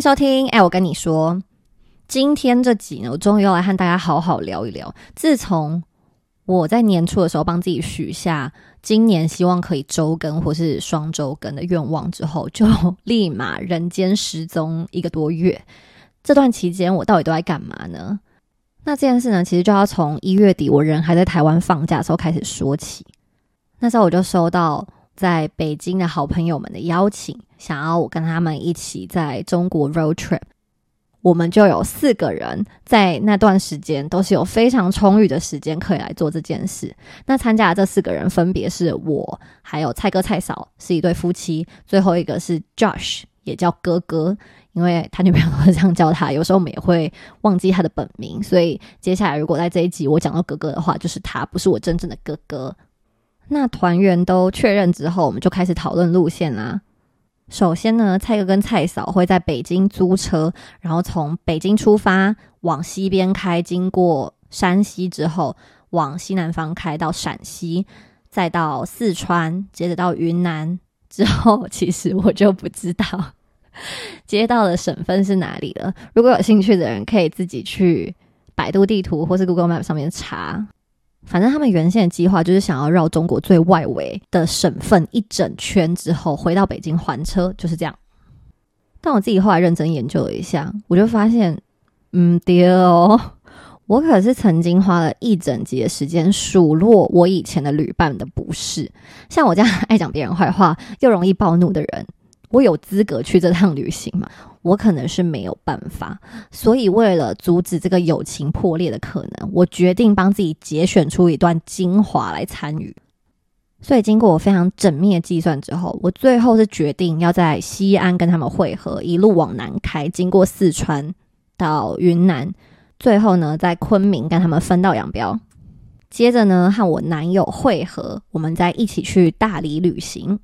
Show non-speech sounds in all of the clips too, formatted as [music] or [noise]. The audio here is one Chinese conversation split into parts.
收听。哎，我跟你说，今天这集呢，我终于要来和大家好好聊一聊。自从我在年初的时候帮自己许下今年希望可以周更或是双周更的愿望之后，就立马人间失踪一个多月。这段期间我到底都在干嘛呢？那这件事呢，其实就要从一月底我人还在台湾放假的时候开始说起。那时候我就收到在北京的好朋友们的邀请，想要我跟他们一起在中国 road trip。我们就有四个人在那段时间都是有非常充裕的时间可以来做这件事。那参加的这四个人分别是我，还有蔡哥、蔡嫂是一对夫妻，最后一个是 Josh，也叫哥哥，因为他女朋友都是这样叫他。有时候我们也会忘记他的本名，所以接下来如果在这一集我讲到哥哥的话，就是他，不是我真正的哥哥。那团员都确认之后，我们就开始讨论路线啦。首先呢，蔡哥跟蔡嫂会在北京租车，然后从北京出发往西边开，经过山西之后，往西南方开到陕西，再到四川，接着到云南之后，其实我就不知道接到的省份是哪里了。如果有兴趣的人，可以自己去百度地图或是 Google Map 上面查。反正他们原先的计划就是想要绕中国最外围的省份一整圈之后回到北京还车，就是这样。但我自己后来认真研究了一下，我就发现，嗯，爹哦，我可是曾经花了一整集的时间数落我以前的旅伴的不是。像我这样爱讲别人坏话又容易暴怒的人，我有资格去这趟旅行吗？我可能是没有办法，所以为了阻止这个友情破裂的可能，我决定帮自己节选出一段精华来参与。所以经过我非常缜密的计算之后，我最后是决定要在西安跟他们会合，一路往南开，经过四川到云南，最后呢在昆明跟他们分道扬镳。接着呢和我男友会合，我们再一起去大理旅行。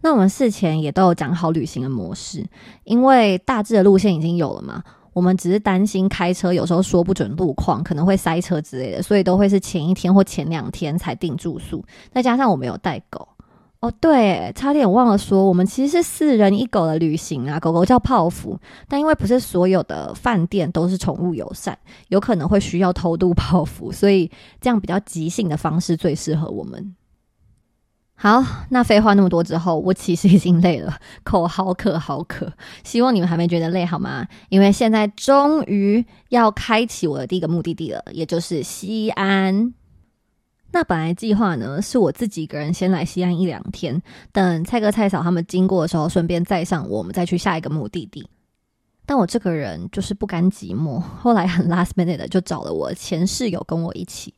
那我们事前也都有讲好旅行的模式，因为大致的路线已经有了嘛。我们只是担心开车有时候说不准路况，可能会塞车之类的，所以都会是前一天或前两天才订住宿。再加上我们有带狗，哦，对，差点忘了说，我们其实是四人一狗的旅行啊。狗狗叫泡芙，但因为不是所有的饭店都是宠物友善，有可能会需要偷渡泡芙，所以这样比较即兴的方式最适合我们。好，那废话那么多之后，我其实已经累了，口好渴好渴。希望你们还没觉得累好吗？因为现在终于要开启我的第一个目的地了，也就是西安。那本来计划呢，是我自己一个人先来西安一两天，等蔡哥蔡嫂他们经过的时候，顺便载上我们再去下一个目的地。但我这个人就是不甘寂寞，后来很 last minute 的就找了我前室友跟我一起，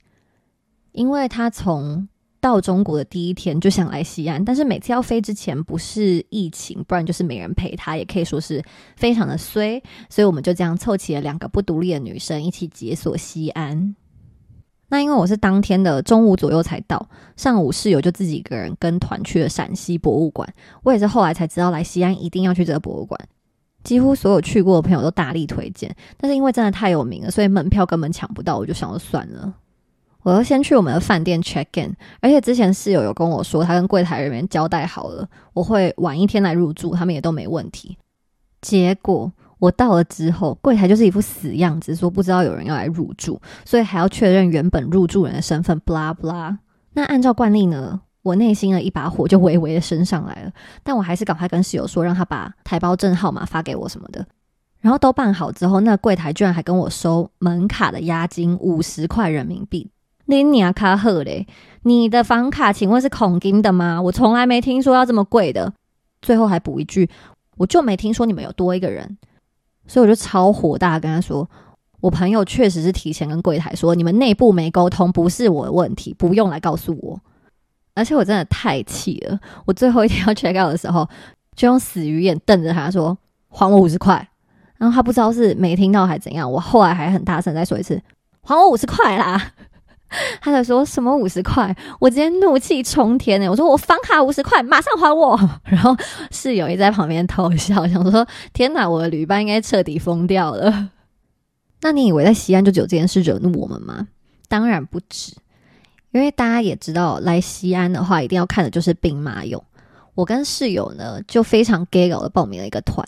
因为他从。到中国的第一天就想来西安，但是每次要飞之前不是疫情，不然就是没人陪他，也可以说是非常的衰，所以我们就这样凑齐了两个不独立的女生一起解锁西安。那因为我是当天的中午左右才到，上午室友就自己一个人跟团去了陕西博物馆。我也是后来才知道来西安一定要去这个博物馆，几乎所有去过的朋友都大力推荐，但是因为真的太有名了，所以门票根本抢不到，我就想说算了。我要先去我们的饭店 check in，而且之前室友有跟我说，他跟柜台人员交代好了，我会晚一天来入住，他们也都没问题。结果我到了之后，柜台就是一副死样子，说不知道有人要来入住，所以还要确认原本入住人的身份。不拉不拉。那按照惯例呢，我内心的一把火就微微的升上来了，但我还是赶快跟室友说，让他把台胞证号码发给我什么的。然后都办好之后，那柜台居然还跟我收门卡的押金五十块人民币。林尼亚卡赫嘞，你的房卡请问是孔金的吗？我从来没听说要这么贵的。最后还补一句，我就没听说你们有多一个人，所以我就超火大，跟他说，我朋友确实是提前跟柜台说，你们内部没沟通，不是我的问题，不用来告诉我。而且我真的太气了，我最后一天要 [laughs] check out 的时候，就用死鱼眼瞪着他说，还我五十块。然后他不知道是没听到还怎样，我后来还很大声再说一次，还我五十块啦。他在说什么五十块？我直接怒气冲天呢！我说我房卡五十块，马上还我！[laughs] 然后室友也在旁边偷笑，想说天哪，我的旅伴应该彻底疯掉了。那你以为在西安就只有这件事惹怒我们吗？当然不止，因为大家也知道，来西安的话一定要看的就是兵马俑。我跟室友呢就非常 gay 搞的报名了一个团。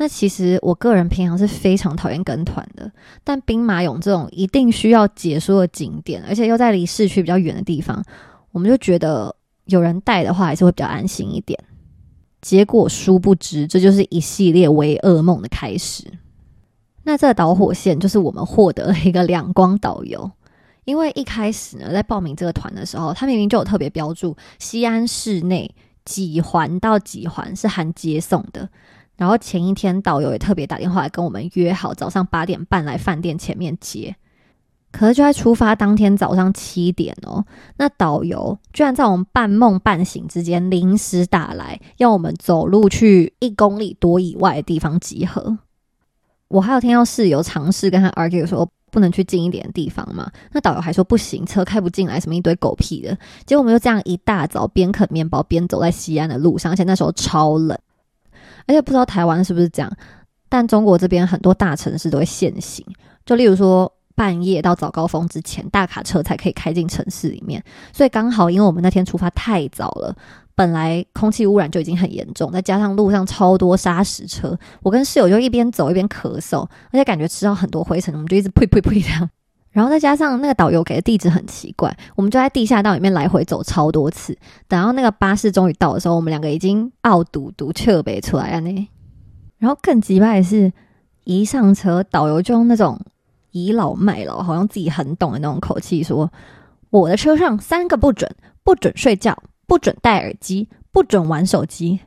那其实我个人平常是非常讨厌跟团的，但兵马俑这种一定需要解说的景点，而且又在离市区比较远的地方，我们就觉得有人带的话还是会比较安心一点。结果殊不知，这就是一系列为噩梦的开始。那这个导火线就是我们获得了一个两光导游，因为一开始呢，在报名这个团的时候，他明明就有特别标注西安市内几环到几环是含接送的。然后前一天导游也特别打电话来跟我们约好早上八点半来饭店前面接，可是就在出发当天早上七点哦，那导游居然在我们半梦半醒之间临时打来，要我们走路去一公里多以外的地方集合。我还有听到室友尝试跟他 argue 说不能去近一点的地方嘛，那导游还说不行，车开不进来，什么一堆狗屁的。结果我们就这样一大早边啃面包边走在西安的路上，而且那时候超冷。而且不知道台湾是不是这样，但中国这边很多大城市都会限行，就例如说半夜到早高峰之前，大卡车才可以开进城市里面。所以刚好因为我们那天出发太早了，本来空气污染就已经很严重，再加上路上超多砂石车，我跟室友就一边走一边咳嗽，而且感觉吃到很多灰尘，我们就一直呸呸呸这样。然后再加上那个导游给的地址很奇怪，我们就在地下道里面来回走超多次。等到那个巴士终于到的时候，我们两个已经傲赌赌撤北出来了呢。然后更奇怪的是，一上车，导游就用那种倚老卖老，好像自己很懂的那种口气说：“我的车上三个不准，不准睡觉，不准戴耳机，不准玩手机。”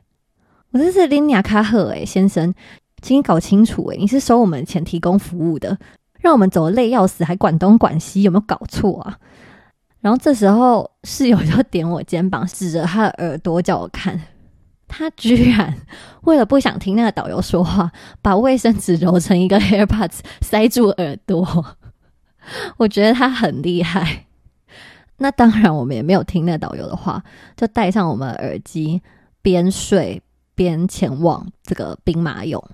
我这是林尼亚卡赫诶，先生，请你搞清楚诶，你是收我们钱提供服务的。让我们走累要死，还管东管西，有没有搞错啊？然后这时候室友就点我肩膀，指着他的耳朵叫我看。他居然为了不想听那个导游说话，把卫生纸揉成一个 AirPods 塞住耳朵。我觉得他很厉害。那当然，我们也没有听那导游的话，就戴上我们耳机，边睡边前往这个兵马俑。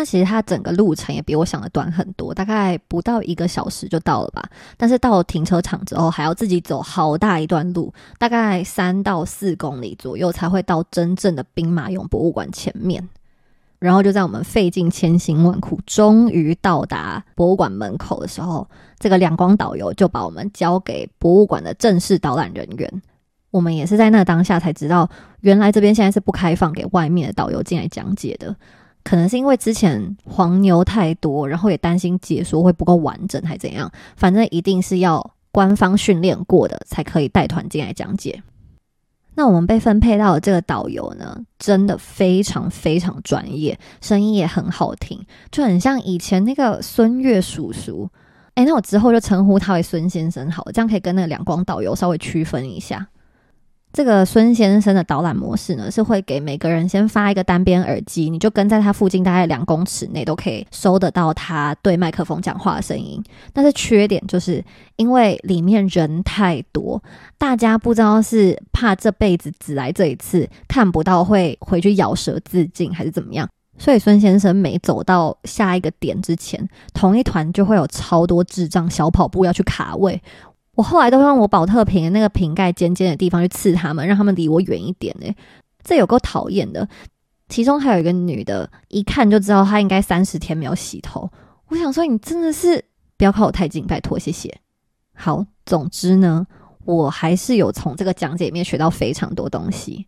那其实它整个路程也比我想的短很多，大概不到一个小时就到了吧。但是到了停车场之后，还要自己走好大一段路，大概三到四公里左右才会到真正的兵马俑博物馆前面。然后就在我们费尽千辛万苦，终于到达博物馆门口的时候，这个两光导游就把我们交给博物馆的正式导览人员。我们也是在那当下才知道，原来这边现在是不开放给外面的导游进来讲解的。可能是因为之前黄牛太多，然后也担心解说会不够完整，还怎样？反正一定是要官方训练过的才可以带团进来讲解。那我们被分配到的这个导游呢，真的非常非常专业，声音也很好听，就很像以前那个孙悦叔叔。诶，那我之后就称呼他为孙先生好了，这样可以跟那个两光导游稍微区分一下。这个孙先生的导览模式呢，是会给每个人先发一个单边耳机，你就跟在他附近大概两公尺内都可以收得到他对麦克风讲话的声音。但是缺点就是因为里面人太多，大家不知道是怕这辈子只来这一次看不到会回去咬舌自尽，还是怎么样，所以孙先生每走到下一个点之前，同一团就会有超多智障小跑步要去卡位。我后来都让我保特瓶那个瓶盖尖尖的地方去刺他们，让他们离我远一点呢。这有够讨厌的。其中还有一个女的，一看就知道她应该三十天没有洗头。我想说，你真的是不要靠我太近，拜托，谢谢。好，总之呢，我还是有从这个讲解里面学到非常多东西，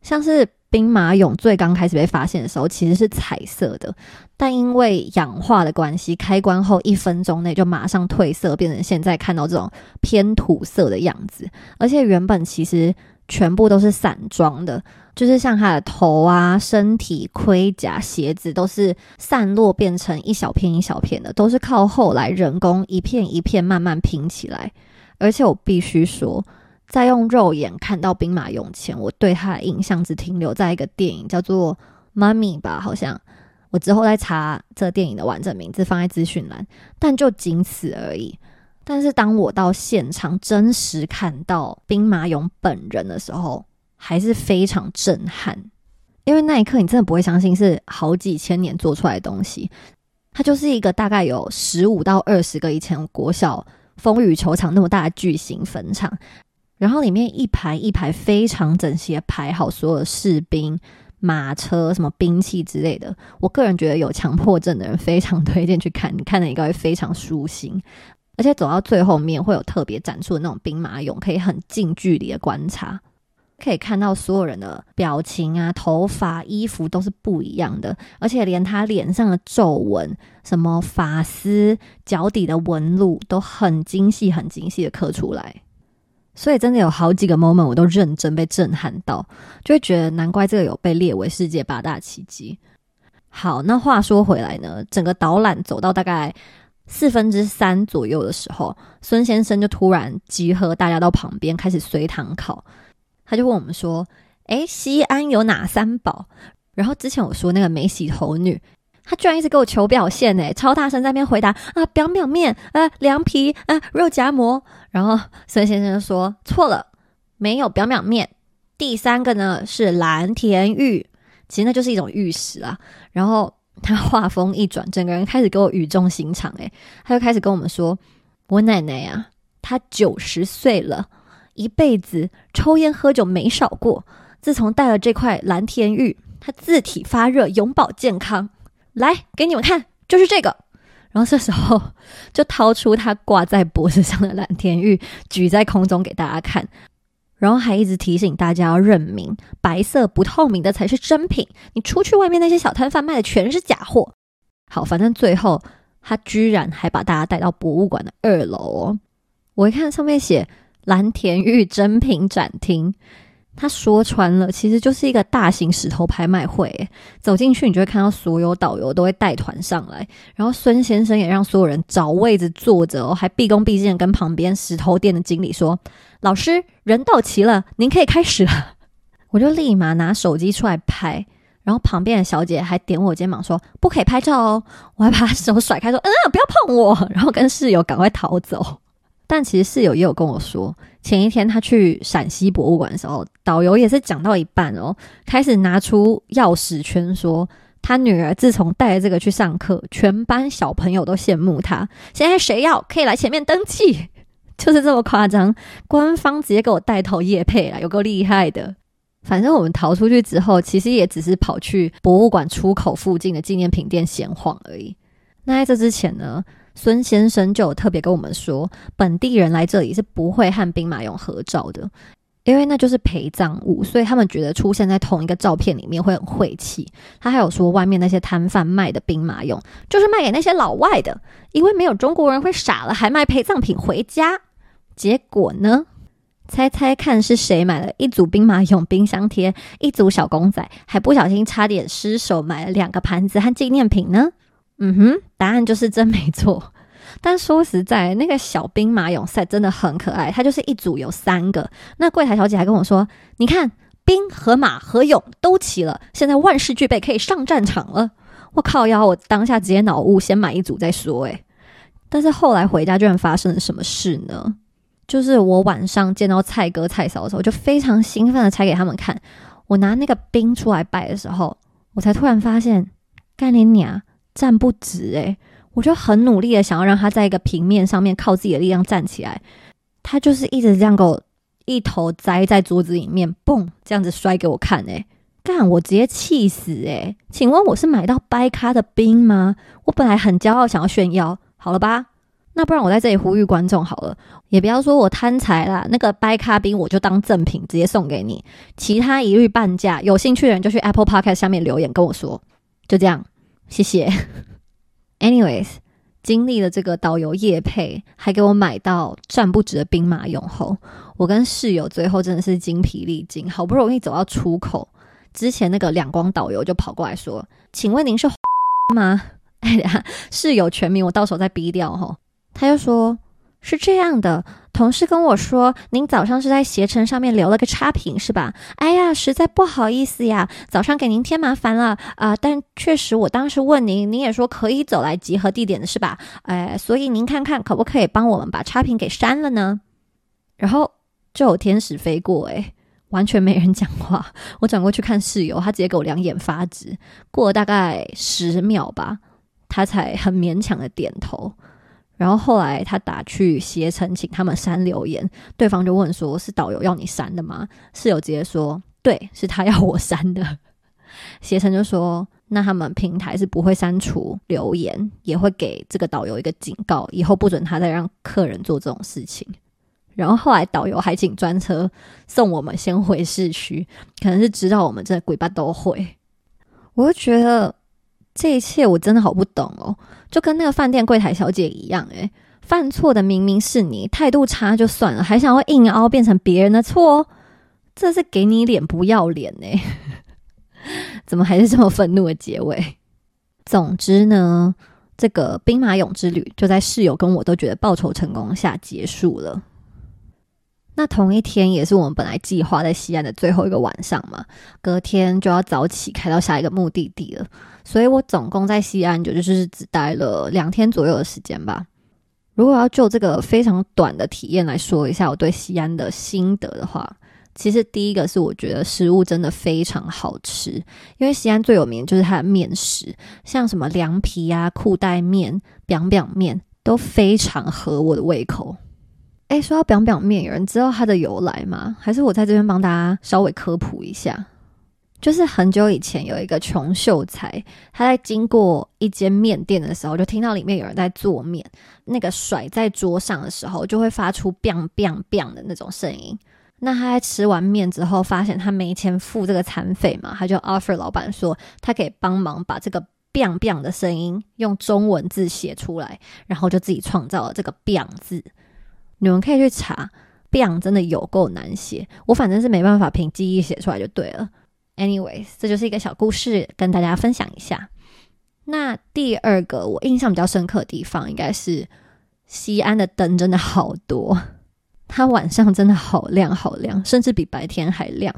像是。兵马俑最刚开始被发现的时候，其实是彩色的，但因为氧化的关系，开关后一分钟内就马上褪色，变成现在看到这种偏土色的样子。而且原本其实全部都是散装的，就是像他的头啊、身体、盔甲、鞋子都是散落变成一小片一小片的，都是靠后来人工一片一片慢慢拼起来。而且我必须说。在用肉眼看到兵马俑前，我对他的印象只停留在一个电影叫做《妈咪》吧，好像我之后再查这电影的完整名字放在资讯栏，但就仅此而已。但是当我到现场真实看到兵马俑本人的时候，还是非常震撼，因为那一刻你真的不会相信是好几千年做出来的东西，它就是一个大概有十五到二十个以前国小风雨球场那么大的巨型坟场。然后里面一排一排非常整齐的排好所有士兵、马车、什么兵器之类的。我个人觉得有强迫症的人非常推荐去看，[laughs] 你看了应该会非常舒心。而且走到最后面会有特别展出的那种兵马俑，可以很近距离的观察，可以看到所有人的表情啊、头发、衣服都是不一样的，而且连他脸上的皱纹、什么发丝、脚底的纹路都很精细、很精细的刻出来。所以真的有好几个 moment 我都认真被震撼到，就会觉得难怪这个有被列为世界八大奇迹。好，那话说回来呢，整个导览走到大概。四分之三左右的时候，孙先生就突然集合大家到旁边开始随堂考。他就问我们说：“诶，西安有哪三宝？”然后之前我说那个没洗头女，他居然一直给我求表现，诶，超大声在那边回答啊，表表面，啊，凉皮，啊，肉夹馍。然后孙先生说：“错了，没有表表面。第三个呢是蓝田玉，其实那就是一种玉石啊。”然后。他话锋一转，整个人开始给我语重心长。诶，他就开始跟我们说：“我奶奶呀，她九十岁了，一辈子抽烟喝酒没少过。自从戴了这块蓝田玉，她字体发热，永保健康。来，给你们看，就是这个。”然后这时候就掏出他挂在脖子上的蓝田玉，举在空中给大家看。然后还一直提醒大家要认明，白色不透明的才是真品。你出去外面那些小摊贩卖的全是假货。好，反正最后他居然还把大家带到博物馆的二楼哦。我一看上面写蓝田玉真品展厅。他说穿了，其实就是一个大型石头拍卖会。走进去，你就会看到所有导游都会带团上来，然后孙先生也让所有人找位置坐着哦，还毕恭毕敬跟旁边石头店的经理说：“老师，人到齐了，您可以开始了。”我就立马拿手机出来拍，然后旁边的小姐还点我肩膀说：“不可以拍照哦。”我还把手甩开说：“嗯，不要碰我。”然后跟室友赶快逃走。但其实室友也有跟我说，前一天他去陕西博物馆的时候，导游也是讲到一半哦，开始拿出钥匙圈，说他女儿自从带了这个去上课，全班小朋友都羡慕他。现在谁要可以来前面登记，[laughs] 就是这么夸张。官方直接给我带头叶配了，有够厉害的。反正我们逃出去之后，其实也只是跑去博物馆出口附近的纪念品店闲晃而已。那在这之前呢？孙先生就有特别跟我们说，本地人来这里是不会和兵马俑合照的，因为那就是陪葬物，所以他们觉得出现在同一个照片里面会很晦气。他还有说，外面那些摊贩卖的兵马俑，就是卖给那些老外的，因为没有中国人会傻了还卖陪葬品回家。结果呢，猜猜看是谁买了一组兵马俑冰箱贴，一组小公仔，还不小心差点失手买了两个盘子和纪念品呢？嗯哼，答案就是真没错。[laughs] 但说实在，那个小兵马俑赛真的很可爱，它就是一组有三个。那柜台小姐还跟我说：“你看，兵和马和俑都齐了，现在万事俱备，可以上战场了。”我靠！要我当下直接脑雾，先买一组再说。诶，但是后来回家居然发生了什么事呢？就是我晚上见到蔡哥、蔡嫂的时候，就非常兴奋的拆给他们看。我拿那个兵出来摆的时候，我才突然发现，干你娘！站不直诶，我就很努力的想要让他在一个平面上面靠自己的力量站起来，他就是一直这样给我一头栽在桌子里面，嘣，这样子摔给我看诶，干我直接气死诶，请问我是买到掰咖的冰吗？我本来很骄傲想要炫耀，好了吧？那不然我在这里呼吁观众好了，也不要说我贪财啦，那个掰咖冰我就当赠品直接送给你，其他一律半价，有兴趣的人就去 Apple Podcast 下面留言跟我说，就这样。谢谢。[laughs] Anyways，经历了这个导游叶配，还给我买到站不直的兵马俑后，我跟室友最后真的是精疲力尽，好不容易走到出口，之前那个两光导游就跑过来说：“请问您是 [laughs] 吗？” [laughs] 哎呀，室友全名我到时候再逼掉哈。他又说。是这样的，同事跟我说，您早上是在携程上面留了个差评是吧？哎呀，实在不好意思呀，早上给您添麻烦了啊。但确实，我当时问您，您也说可以走来集合地点的是吧？哎，所以您看看可不可以帮我们把差评给删了呢？然后就有天使飞过，诶，完全没人讲话。我转过去看室友，他直接给我两眼发直。过了大概十秒吧，他才很勉强的点头。然后后来他打去携程请他们删留言，对方就问说：“是导游要你删的吗？”室友直接说：“对，是他要我删的。”携程就说，那他们平台是不会删除留言，也会给这个导游一个警告，以后不准他再让客人做这种事情。然后后来导游还请专车送我们先回市区，可能是知道我们这鬼巴都会。我就觉得这一切我真的好不懂哦，就跟那个饭店柜台小姐一样，诶，犯错的明明是你，态度差就算了，还想要硬凹变成别人的错，这是给你脸不要脸呢？[laughs] 怎么还是这么愤怒的结尾？总之呢，这个兵马俑之旅就在室友跟我都觉得报仇成功下结束了。那同一天也是我们本来计划在西安的最后一个晚上嘛，隔天就要早起开到下一个目的地了，所以我总共在西安就就是只待了两天左右的时间吧。如果要就这个非常短的体验来说一下我对西安的心得的话，其实第一个是我觉得食物真的非常好吃，因为西安最有名就是它的面食，像什么凉皮啊、裤带面、表表面都非常合我的胃口。哎，说到表表面，有人知道它的由来吗？还是我在这边帮大家稍微科普一下？就是很久以前有一个穷秀才，他在经过一间面店的时候，就听到里面有人在做面，那个甩在桌上的时候，就会发出 “biang biang biang” 的那种声音。那他在吃完面之后，发现他没钱付这个餐费嘛，他就 offer 老板说，他可以帮忙把这个 “biang biang” 的声音用中文字写出来，然后就自己创造了这个 “biang” 字。你们可以去查，“biang” 真的有够难写，我反正是没办法凭记忆写出来就对了。Anyways，这就是一个小故事，跟大家分享一下。那第二个我印象比较深刻的地方，应该是西安的灯真的好多，它晚上真的好亮好亮，甚至比白天还亮。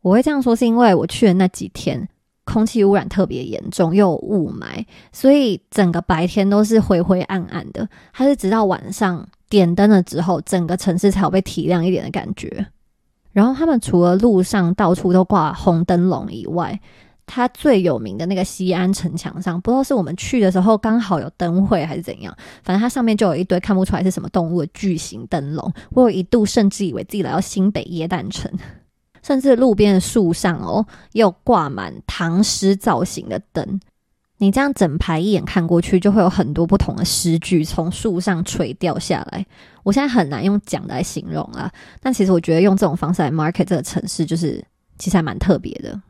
我会这样说，是因为我去的那几天空气污染特别严重，又有雾霾，所以整个白天都是灰灰暗暗的。它是直到晚上点灯了之后，整个城市才有被提亮一点的感觉。然后他们除了路上到处都挂红灯笼以外，它最有名的那个西安城墙上，不知道是我们去的时候刚好有灯会还是怎样，反正它上面就有一堆看不出来是什么动物的巨型灯笼。我有一度甚至以为自己来到新北耶诞城，[laughs] 甚至路边的树上哦，又挂满唐诗造型的灯。你这样整排一眼看过去，就会有很多不同的诗句从树上垂掉下来。我现在很难用讲来形容啊，但其实我觉得用这种方式来 market 这个城市，就是其实还蛮特别的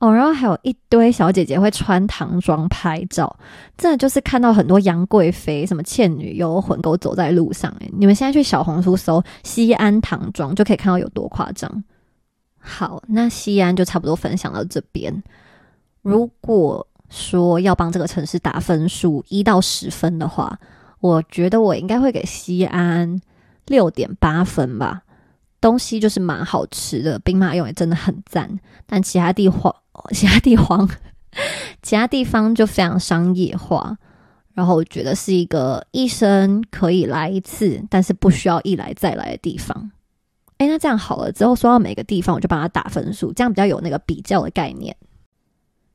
哦。然后还有一堆小姐姐会穿唐装拍照，真的就是看到很多杨贵妃、什么倩女幽魂狗走在路上。诶，你们现在去小红书搜西安唐装，就可以看到有多夸张。好，那西安就差不多分享到这边。如果说要帮这个城市打分数一到十分的话，我觉得我应该会给西安六点八分吧。东西就是蛮好吃的，兵马俑也真的很赞，但其他地方、其他地方、[laughs] 其他地方就非常商业化。然后我觉得是一个一生可以来一次，但是不需要一来再来的地方。诶，那这样好了，之后说到每个地方，我就帮他打分数，这样比较有那个比较的概念。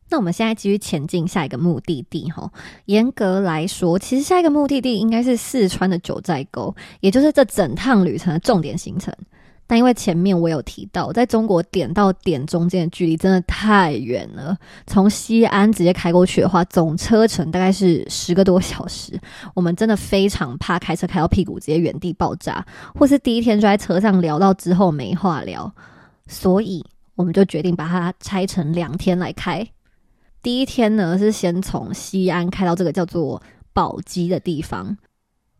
那我们现在继续前进下一个目的地哈。严格来说，其实下一个目的地应该是四川的九寨沟，也就是这整趟旅程的重点行程。但因为前面我有提到，在中国点到点中间的距离真的太远了，从西安直接开过去的话，总车程大概是十个多小时。我们真的非常怕开车开到屁股直接原地爆炸，或是第一天就在车上聊到之后没话聊，所以我们就决定把它拆成两天来开。第一天呢，是先从西安开到这个叫做宝鸡的地方，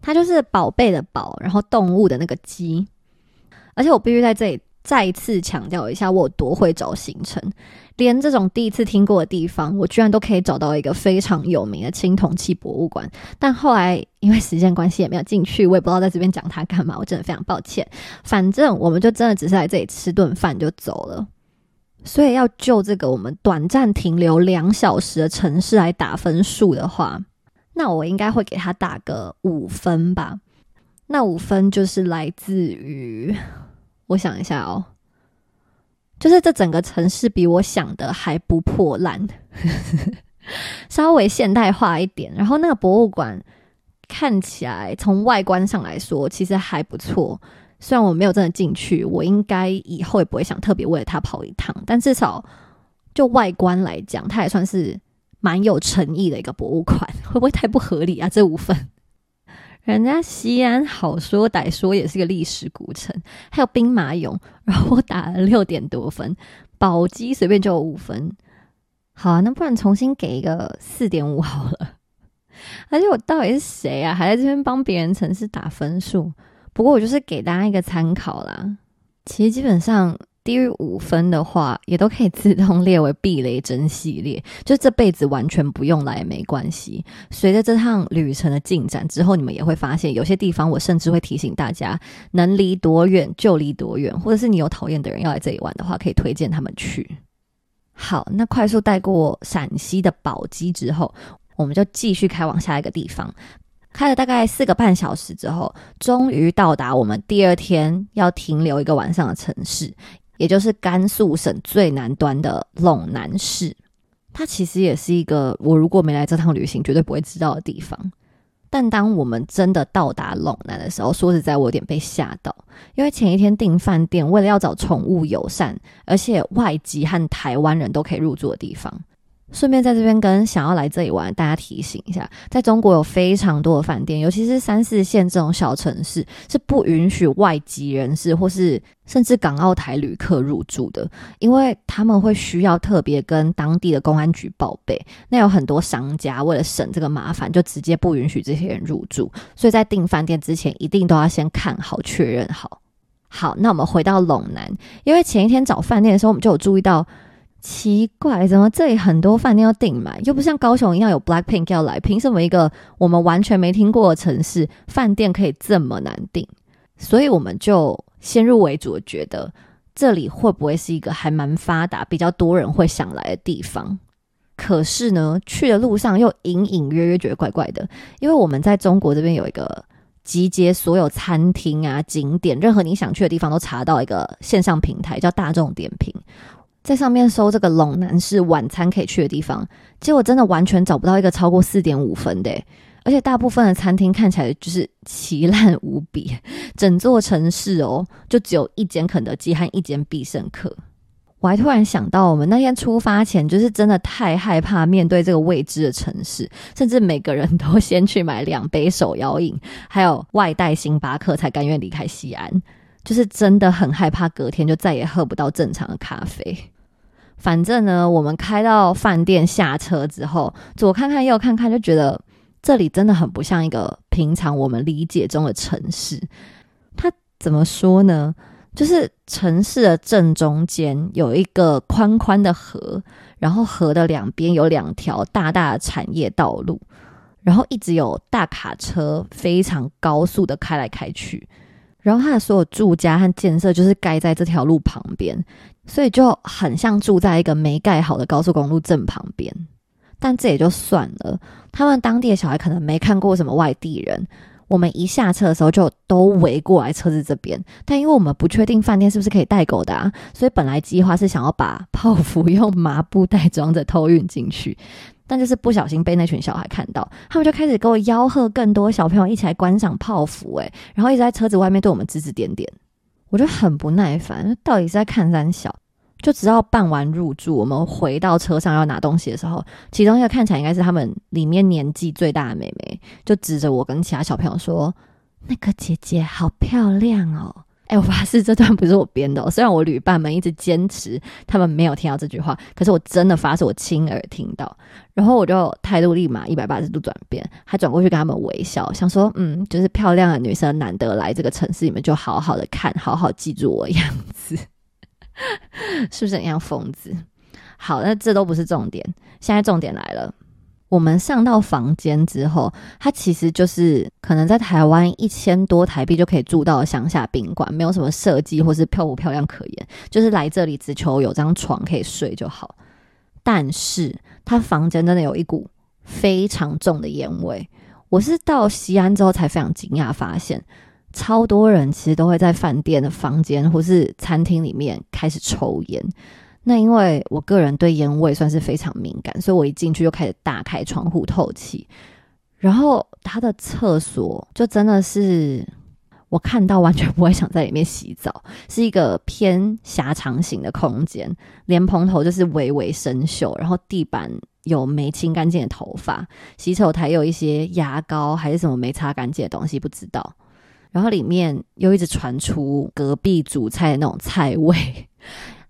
它就是宝贝的宝，然后动物的那个鸡。而且我必须在这里再次强调一下，我有多会找行程，连这种第一次听过的地方，我居然都可以找到一个非常有名的青铜器博物馆。但后来因为时间关系也没有进去，我也不知道在这边讲它干嘛，我真的非常抱歉。反正我们就真的只是来这里吃顿饭就走了。所以要就这个我们短暂停留两小时的城市来打分数的话，那我应该会给他打个五分吧。那五分就是来自于，我想一下哦，就是这整个城市比我想的还不破烂，[laughs] 稍微现代化一点。然后那个博物馆看起来从外观上来说，其实还不错。虽然我没有真的进去，我应该以后也不会想特别为了它跑一趟，但至少就外观来讲，它也算是蛮有诚意的一个博物馆，会不会太不合理啊？这五分，[laughs] 人家西安好说歹说也是个历史古城，还有兵马俑，然后我打了六点多分，宝鸡随便就有五分，好啊，那不然重新给一个四点五好了。[laughs] 而且我到底是谁啊？还在这边帮别人城市打分数？不过我就是给大家一个参考啦。其实基本上低于五分的话，也都可以自动列为避雷针系列，就这辈子完全不用来也没关系。随着这趟旅程的进展之后，你们也会发现有些地方我甚至会提醒大家，能离多远就离多远，或者是你有讨厌的人要来这里玩的话，可以推荐他们去。好，那快速带过陕西的宝鸡之后。我们就继续开往下一个地方，开了大概四个半小时之后，终于到达我们第二天要停留一个晚上的城市，也就是甘肃省最南端的陇南市。它其实也是一个我如果没来这趟旅行绝对不会知道的地方。但当我们真的到达陇南的时候，说实在，我有点被吓到，因为前一天订饭店，为了要找宠物友善，而且外籍和台湾人都可以入住的地方。顺便在这边跟想要来这里玩大家提醒一下，在中国有非常多的饭店，尤其是三四线这种小城市，是不允许外籍人士或是甚至港澳台旅客入住的，因为他们会需要特别跟当地的公安局报备。那有很多商家为了省这个麻烦，就直接不允许这些人入住，所以在订饭店之前一定都要先看好确认好。好，那我们回到陇南，因为前一天找饭店的时候，我们就有注意到。奇怪，怎么这里很多饭店要订满，又不像高雄一样有 Black Pink 要来，凭什么一个我们完全没听过的城市饭店可以这么难订？所以我们就先入为主的觉得这里会不会是一个还蛮发达、比较多人会想来的地方？可是呢，去的路上又隐隐约约觉得怪怪的，因为我们在中国这边有一个集结所有餐厅啊、景点，任何你想去的地方都查到一个线上平台，叫大众点评。在上面搜这个陇南市晚餐可以去的地方，结果真的完全找不到一个超过四点五分的，而且大部分的餐厅看起来就是奇烂无比。整座城市哦，就只有一间肯德基和一间必胜客。我还突然想到，我们那天出发前就是真的太害怕面对这个未知的城市，甚至每个人都先去买两杯手摇饮，还有外带星巴克，才甘愿离开西安。就是真的很害怕隔天就再也喝不到正常的咖啡。反正呢，我们开到饭店下车之后，左看看右看看，就觉得这里真的很不像一个平常我们理解中的城市。它怎么说呢？就是城市的正中间有一个宽宽的河，然后河的两边有两条大大的产业道路，然后一直有大卡车非常高速的开来开去。然后它的所有住家和建设就是盖在这条路旁边，所以就很像住在一个没盖好的高速公路正旁边。但这也就算了，他们当地的小孩可能没看过什么外地人。我们一下车的时候就都围过来车子这边，但因为我们不确定饭店是不是可以带狗的啊，所以本来计划是想要把泡芙用麻布袋装着偷运进去。但就是不小心被那群小孩看到，他们就开始给我吆喝更多小朋友一起来观赏泡芙，诶，然后一直在车子外面对我们指指点点，我就很不耐烦，到底是在看三小？就直到办完入住，我们回到车上要拿东西的时候，其中一个看起来应该是他们里面年纪最大的妹妹，就指着我跟其他小朋友说：“那个姐姐好漂亮哦。”哎，我发誓这段不是我编的。哦虽然我旅伴们一直坚持他们没有听到这句话，可是我真的发誓我亲耳听到。然后我就态度立马一百八十度转变，还转过去跟他们微笑，想说：“嗯，就是漂亮的女生难得来这个城市，你们就好好的看，好好记住我样子，[laughs] 是不是很像疯子？”好，那这都不是重点，现在重点来了。我们上到房间之后，它其实就是可能在台湾一千多台币就可以住到乡下宾馆，没有什么设计或是漂不漂亮可言，就是来这里只求有张床可以睡就好。但是它房间真的有一股非常重的烟味，我是到西安之后才非常惊讶，发现超多人其实都会在饭店的房间或是餐厅里面开始抽烟。那因为我个人对烟味算是非常敏感，所以我一进去就开始大开窗户透气。然后他的厕所就真的是，我看到完全不会想在里面洗澡，是一个偏狭长型的空间，莲蓬头就是微微生锈，然后地板有没清干净的头发，洗手台有一些牙膏还是什么没擦干净的东西，不知道。然后里面又一直传出隔壁煮菜的那种菜味，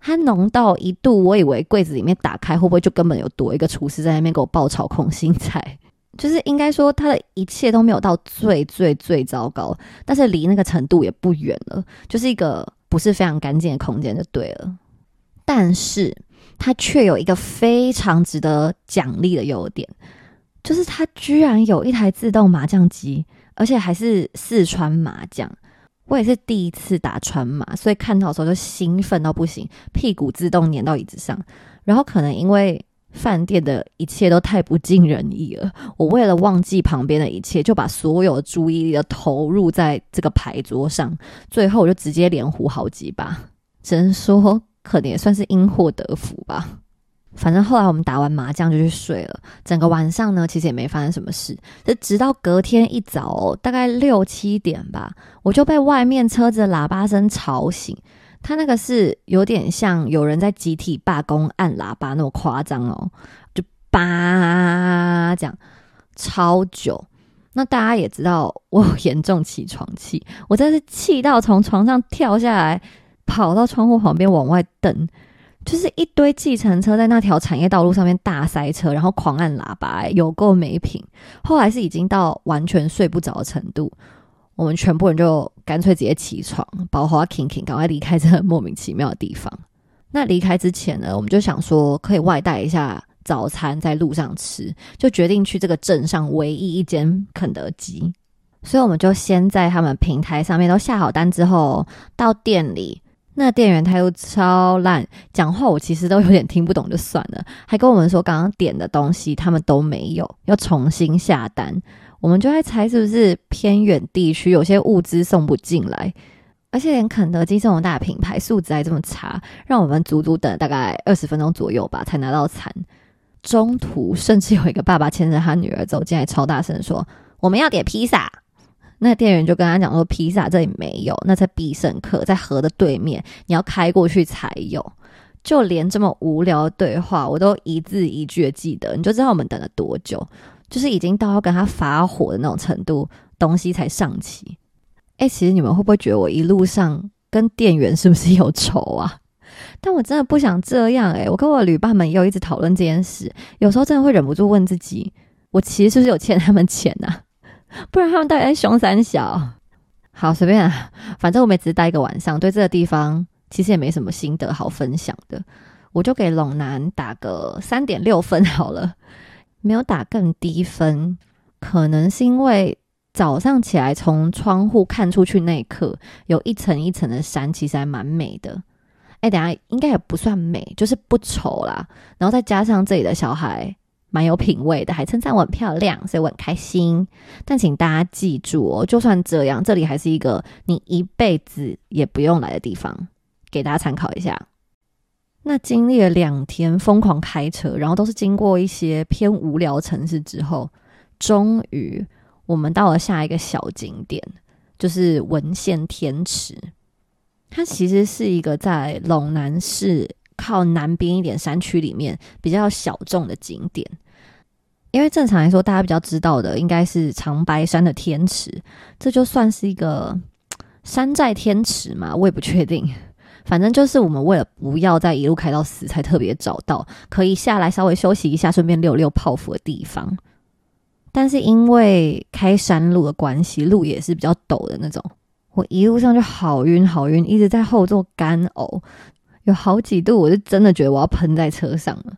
它浓到一度，我以为柜子里面打开会不会就根本有多一个厨师在那边给我爆炒空心菜。[laughs] 就是应该说，他的一切都没有到最最最糟糕，但是离那个程度也不远了，就是一个不是非常干净的空间就对了。但是它却有一个非常值得奖励的优点，就是它居然有一台自动麻将机，而且还是四川麻将。我也是第一次打川麻，所以看到的时候就兴奋到不行，屁股自动粘到椅子上，然后可能因为。饭店的一切都太不尽人意了。我为了忘记旁边的一切，就把所有注意力都投入在这个牌桌上。最后我就直接连胡好几把，只能说可能也算是因祸得福吧。反正后来我们打完麻将就去睡了。整个晚上呢，其实也没发生什么事。就直到隔天一早，大概六七点吧，我就被外面车子的喇叭声吵醒。他那个是有点像有人在集体罢工按喇叭那么夸张哦，就叭这样超久。那大家也知道我有严重起床气，我真是气到从床上跳下来，跑到窗户旁边往外瞪，就是一堆计程车在那条产业道路上面大塞车，然后狂按喇叭，有够没品。后来是已经到完全睡不着的程度。我们全部人就干脆直接起床，宝花 king king 赶快离开这个莫名其妙的地方。那离开之前呢，我们就想说可以外带一下早餐，在路上吃，就决定去这个镇上唯一一间肯德基。所以我们就先在他们平台上面都下好单之后，到店里，那店员他又超烂，讲话我其实都有点听不懂，就算了，还跟我们说刚刚点的东西他们都没有，要重新下单。我们就在猜是不是偏远地区有些物资送不进来，而且连肯德基这种大品牌素质还这么差，让我们足足等了大概二十分钟左右吧才拿到餐。中途甚至有一个爸爸牵着他女儿走进来，超大声说：“我们要点披萨。”那店员就跟他讲说：“披萨这里没有，那在必胜客在河的对面，你要开过去才有。”就连这么无聊的对话，我都一字一句的记得，你就知道我们等了多久。就是已经到要跟他发火的那种程度，东西才上齐。哎，其实你们会不会觉得我一路上跟店员是不是有仇啊？但我真的不想这样哎！我跟我旅伴们也有一直讨论这件事，有时候真的会忍不住问自己：我其实是不是有欠他们钱啊？[laughs] 不然他们到底在凶三小？好，随便，啊，反正我们只是待一个晚上，对这个地方其实也没什么心得好分享的，我就给陇南打个三点六分好了。没有打更低分，可能是因为早上起来从窗户看出去那一刻，有一层一层的山，其实还蛮美的。哎，等下应该也不算美，就是不丑啦。然后再加上这里的小孩蛮有品味的，还称赞我很漂亮，所以我很开心。但请大家记住哦，就算这样，这里还是一个你一辈子也不用来的地方，给大家参考一下。那经历了两天疯狂开车，然后都是经过一些偏无聊城市之后，终于我们到了下一个小景点，就是文献天池。它其实是一个在陇南市靠南边一点山区里面比较小众的景点。因为正常来说，大家比较知道的应该是长白山的天池，这就算是一个山寨天池嘛？我也不确定。反正就是我们为了不要再一路开到死，才特别找到可以下来稍微休息一下，顺便溜溜泡芙的地方。但是因为开山路的关系，路也是比较陡的那种，我一路上就好晕好晕，一直在后座干呕，有好几度我就真的觉得我要喷在车上了。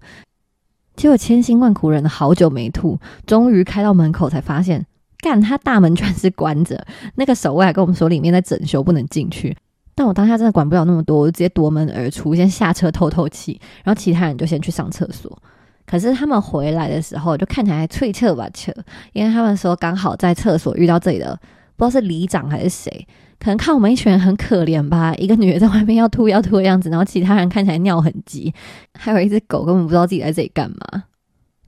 结果千辛万苦忍了好久没吐，终于开到门口才发现，干他大门居然是关着，那个守卫还跟我们说里面在整修，不能进去。但我当下真的管不了那么多，我就直接夺门而出，先下车透透气，然后其他人就先去上厕所。可是他们回来的时候，就看起来脆彻吧彻，因为他们说刚好在厕所遇到这里的，不知道是里长还是谁，可能看我们一群人很可怜吧，一个女的在外面要吐要吐的样子，然后其他人看起来尿很急，还有一只狗根本不知道自己在这里干嘛。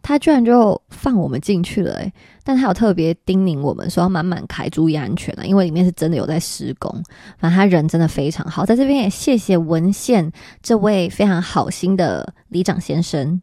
他居然就放我们进去了诶，但他有特别叮咛我们说要慢慢开，注意安全啊，因为里面是真的有在施工。反正他人真的非常好，在这边也谢谢文献这位非常好心的里长先生。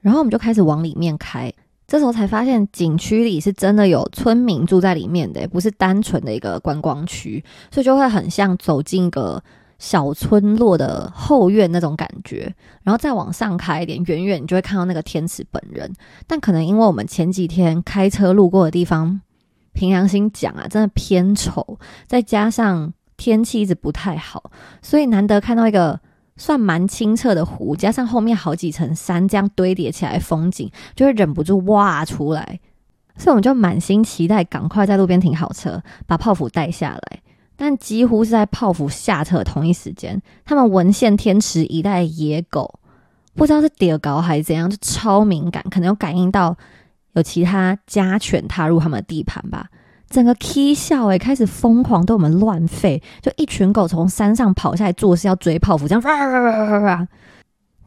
然后我们就开始往里面开，这时候才发现景区里是真的有村民住在里面的，不是单纯的一个观光区，所以就会很像走进一个。小村落的后院那种感觉，然后再往上开一点，远远你就会看到那个天池本人。但可能因为我们前几天开车路过的地方，凭良心讲啊，真的偏丑，再加上天气一直不太好，所以难得看到一个算蛮清澈的湖，加上后面好几层山这样堆叠起来风景，就会忍不住哇出来。所以我们就满心期待，赶快在路边停好车，把泡芙带下来。但几乎是在泡芙下车同一时间，他们文献天池一带野狗，不知道是跌高还是怎样，就超敏感，可能有感应到有其他家犬踏入他们的地盘吧。整个 K 笑诶，开始疯狂对我们乱吠，就一群狗从山上跑下来，做事要追泡芙，这样。[laughs]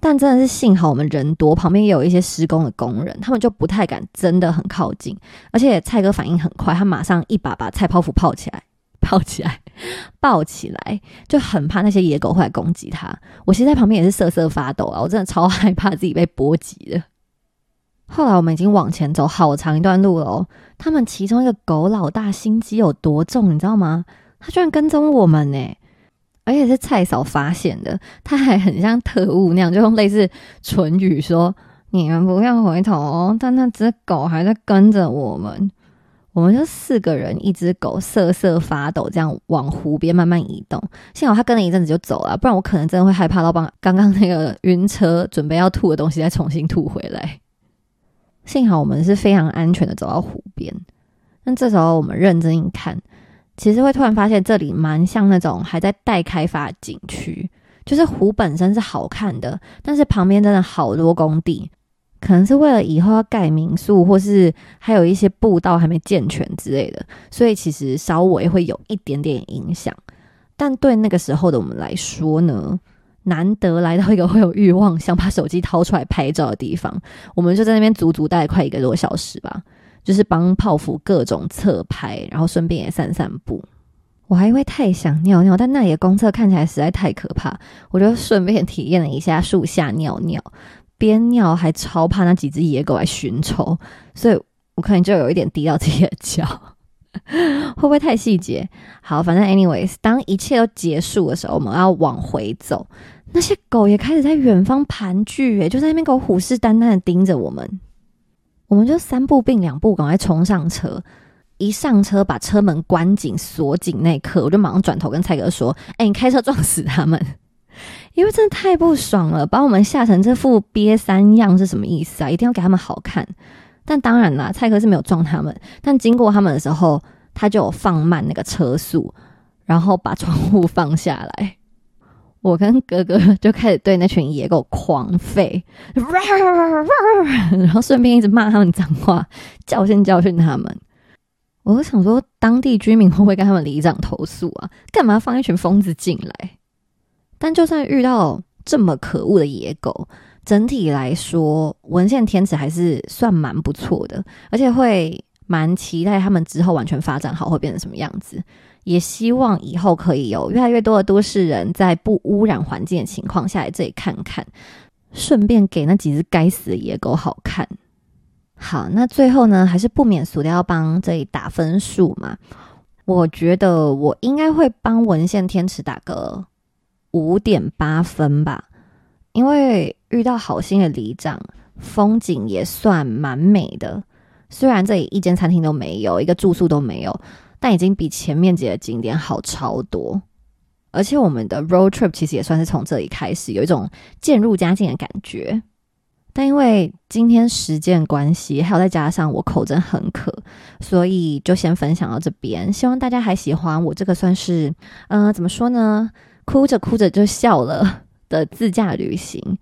但真的是幸好我们人多，旁边也有一些施工的工人，他们就不太敢真的很靠近。而且蔡哥反应很快，他马上一把把菜泡芙泡起来。抱起来，抱起来，就很怕那些野狗会来攻击他。我其实在旁边也是瑟瑟发抖啊，我真的超害怕自己被波及的。后来我们已经往前走好长一段路了哦。他们其中一个狗老大心机有多重，你知道吗？他居然跟踪我们呢，而且是蔡嫂发现的。他还很像特务那样，就用类似唇语说：“你们不要回头。”但那只狗还在跟着我们。我们就四个人，一只狗瑟瑟发抖，这样往湖边慢慢移动。幸好他跟了一阵子就走了，不然我可能真的会害怕到把刚刚那个晕车准备要吐的东西再重新吐回来。幸好我们是非常安全的走到湖边。但这时候我们认真一看，其实会突然发现这里蛮像那种还在待开发景区，就是湖本身是好看的，但是旁边真的好多工地。可能是为了以后要盖民宿，或是还有一些步道还没健全之类的，所以其实稍微会有一点点影响。但对那个时候的我们来说呢，难得来到一个会有欲望想把手机掏出来拍照的地方，我们就在那边足足待快一个多小时吧，就是帮泡芙各种侧拍，然后顺便也散散步。我还因为太想尿尿，但那里的公厕看起来实在太可怕，我就顺便体验了一下树下尿尿。边尿还超怕那几只野狗来寻仇，所以我可能就有一点滴到自己的脚，[laughs] 会不会太细节？好，反正 anyways，当一切都结束的时候，我们要往回走，那些狗也开始在远方盘踞，哎，就在那边狗虎视眈眈的盯着我们，我们就三步并两步赶快冲上车，一上车把车门关紧锁紧那一刻，我就马上转头跟蔡哥说：“哎，你开车撞死他们。” [laughs] 因为真的太不爽了，把我们吓成这副憋三样是什么意思啊？一定要给他们好看。但当然啦，蔡哥是没有撞他们，但经过他们的时候，他就有放慢那个车速，然后把窗户放下来。我跟哥哥就开始对那群野狗狂吠，[laughs] 然后顺便一直骂他们脏话，教训教训他们。我想说，当地居民会不会跟他们里长投诉啊？干嘛放一群疯子进来？但就算遇到这么可恶的野狗，整体来说，文献天池还是算蛮不错的，而且会蛮期待他们之后完全发展好会变成什么样子。也希望以后可以有越来越多的都市人在不污染环境的情况下来这里看看，顺便给那几只该死的野狗好看。好，那最后呢，还是不免俗的要帮这里打分数嘛？我觉得我应该会帮文献天池打个。五点八分吧，因为遇到好心的里长，风景也算蛮美的。虽然这里一间餐厅都没有，一个住宿都没有，但已经比前面几个景点好超多。而且我们的 road trip 其实也算是从这里开始，有一种渐入佳境的感觉。但因为今天时间关系，还有再加上我口真很渴，所以就先分享到这边。希望大家还喜欢我这个算是，嗯，怎么说呢？哭着哭着就笑了的自驾旅行，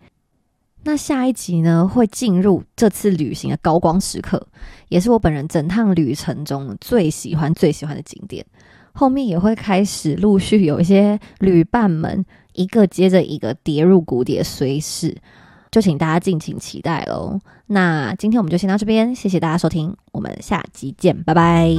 那下一集呢会进入这次旅行的高光时刻，也是我本人整趟旅程中最喜欢最喜欢的景点。后面也会开始陆续有一些旅伴们一个接着一个跌入谷底的随事，就请大家敬请期待喽。那今天我们就先到这边，谢谢大家收听，我们下集见，拜拜。